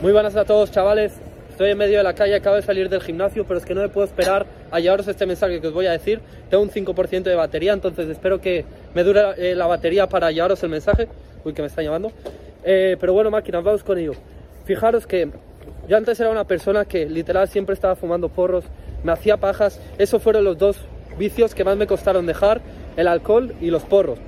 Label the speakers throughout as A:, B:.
A: Muy buenas a todos chavales, estoy en medio de la calle, acabo de salir del gimnasio, pero es que no me puedo esperar a llevaros este mensaje que os voy a decir. Tengo un 5% de batería, entonces espero que me dure eh, la batería para llevaros el mensaje. Uy, que me está llamando. Eh, pero bueno, máquinas, vamos con ello. Fijaros que yo antes era una persona que literal siempre estaba fumando porros, me hacía pajas. Esos fueron los dos vicios que más me costaron dejar, el alcohol y los porros.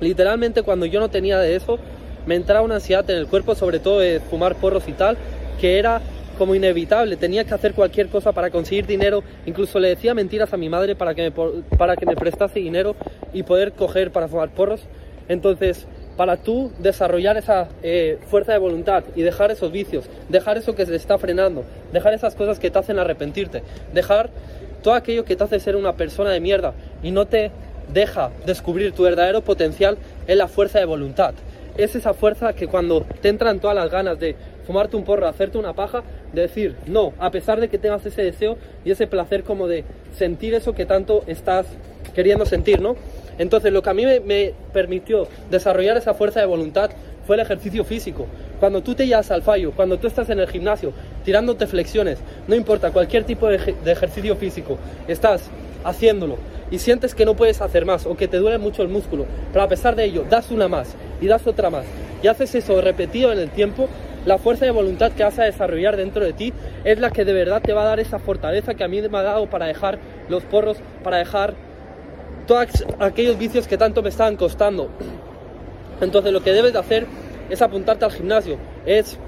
A: Literalmente cuando yo no tenía de eso, me entraba una ansiedad en el cuerpo, sobre todo de fumar porros y tal, que era como inevitable, tenía que hacer cualquier cosa para conseguir dinero, incluso le decía mentiras a mi madre para que me, para que me prestase dinero y poder coger para fumar porros. Entonces, para tú desarrollar esa eh, fuerza de voluntad y dejar esos vicios, dejar eso que se está frenando, dejar esas cosas que te hacen arrepentirte, dejar todo aquello que te hace ser una persona de mierda y no te deja descubrir tu verdadero potencial es la fuerza de voluntad es esa fuerza que cuando te entran todas las ganas de fumarte un porro, hacerte una paja, de decir no, a pesar de que tengas ese deseo y ese placer como de sentir eso que tanto estás queriendo sentir, ¿no? Entonces lo que a mí me, permitió desarrollar esa fuerza de voluntad fue el ejercicio físico. Cuando tú te llevas al fallo, cuando tú estás en el gimnasio tirándote flexiones, no importa, cualquier tipo de ejercicio físico, estás haciéndolo y sientes que no puedes hacer más o que te duele mucho el músculo, pero a pesar de ello das una más y das otra más y haces eso repetido en el tiempo, la fuerza de voluntad que vas a desarrollar dentro de ti es la que de verdad te va a dar esa fortaleza que a mí me ha dado para dejar los porros, para dejar todos aquellos vicios que tanto me estaban costando. Entonces lo que debes de hacer es apuntarte al gimnasio, es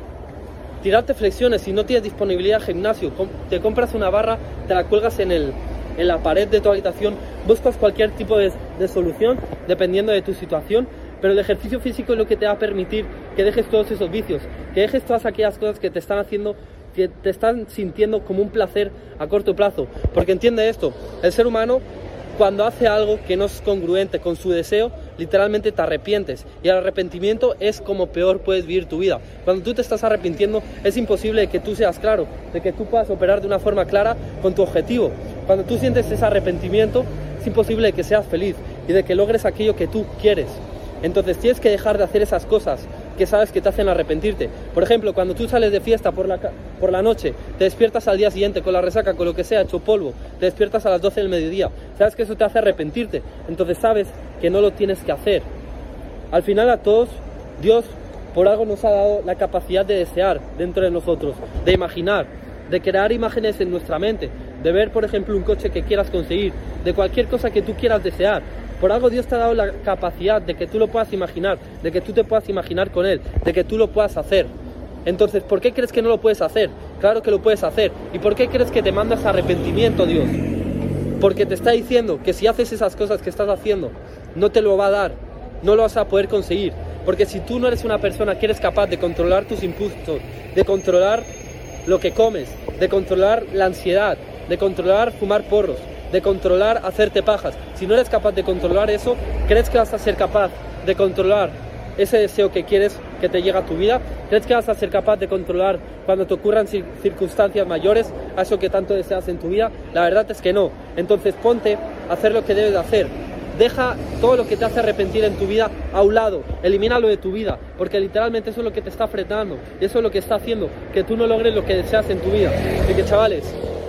A: tirarte flexiones, si no tienes disponibilidad al gimnasio, te compras una barra, te la cuelgas en el, en la pared de tu habitación, buscas cualquier tipo de, solución dependiendo de tu situación, pero el ejercicio físico es lo que te va a permitir que dejes todos esos vicios, que dejes todas aquellas cosas que te están haciendo que te están sintiendo como un placer a corto plazo. Porque entiende esto, el ser humano cuando hace algo que no es congruente con su deseo, literalmente te arrepientes. Y el arrepentimiento es como peor puedes vivir tu vida. Cuando tú te estás arrepintiendo, es imposible que tú seas claro, de que tú puedas operar de una forma clara con tu objetivo. Cuando tú sientes ese arrepentimiento, es imposible que seas feliz y de que logres aquello que tú quieres. Entonces tienes que dejar de hacer esas cosas que sabes que te hacen arrepentirte. Por ejemplo, cuando tú sales de fiesta por la, por la noche, te despiertas al día siguiente con la resaca, con lo que sea, hecho polvo, te despiertas a las 12 del mediodía, sabes que eso te hace arrepentirte. Entonces sabes que no lo tienes que hacer. Al final a todos, Dios por algo nos ha dado la capacidad de desear dentro de nosotros, de imaginar, de crear imágenes en nuestra mente, de ver, por ejemplo, un coche que quieras conseguir, de cualquier cosa que tú quieras desear. Por algo Dios te ha dado la capacidad de que tú lo puedas imaginar, de que tú te puedas imaginar con Él, de que tú lo puedas hacer. Entonces, ¿por qué crees que no lo puedes hacer? Claro que lo puedes hacer. ¿Y por qué crees que te mandas arrepentimiento, Dios? Porque te está diciendo que si haces esas cosas que estás haciendo, no te lo va a dar, no lo vas a poder conseguir. Porque si tú no eres una persona que eres capaz de controlar tus impulsos, de controlar lo que comes, de controlar la ansiedad, de controlar fumar porros, de controlar hacerte pajas. Si no eres capaz de controlar eso, ¿crees que vas a ser capaz de controlar ese deseo que quieres que te llegue a tu vida? ¿Crees que vas a ser capaz de controlar cuando te ocurran circunstancias mayores a eso que tanto deseas en tu vida? La verdad es que no. Entonces ponte a hacer lo que debes de hacer. Deja todo lo que te hace arrepentir en tu vida a un lado, elimínalo de tu vida, porque literalmente eso es lo que te está frenando, eso es lo que está haciendo que tú no logres lo que deseas en tu vida. Así que chavales,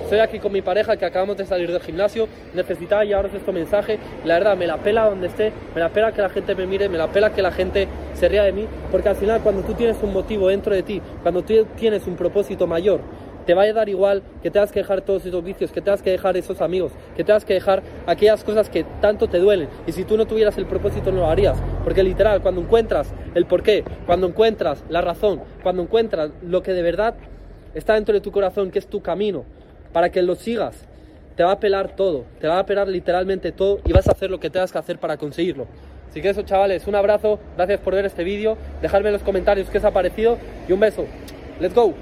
A: Estoy aquí con mi pareja que acabamos de salir del gimnasio, necesitaba llevaros este mensaje. La verdad, me la pela donde esté, me la pela que la gente me mire, me la pela que la gente se ría de mí, porque al final cuando tú tienes un motivo dentro de ti, cuando tú tienes un propósito mayor, te va a dar igual que tengas que dejar todos esos vicios, que tengas que dejar esos amigos, que tengas que dejar aquellas cosas que tanto te duelen. Y si tú no tuvieras el propósito no lo harías. Porque literal, cuando encuentras el porqué, cuando encuentras la razón, cuando encuentras lo que de verdad está dentro de tu corazón, que es tu camino, para que lo sigas. Te va a pelar todo, te va a pelar literalmente todo y vas a hacer lo que tengas que hacer para conseguirlo. Así que eso chavales, un abrazo, gracias por ver este vídeo, dejadme en los comentarios qué os ha parecido y un beso. ¡Let's go!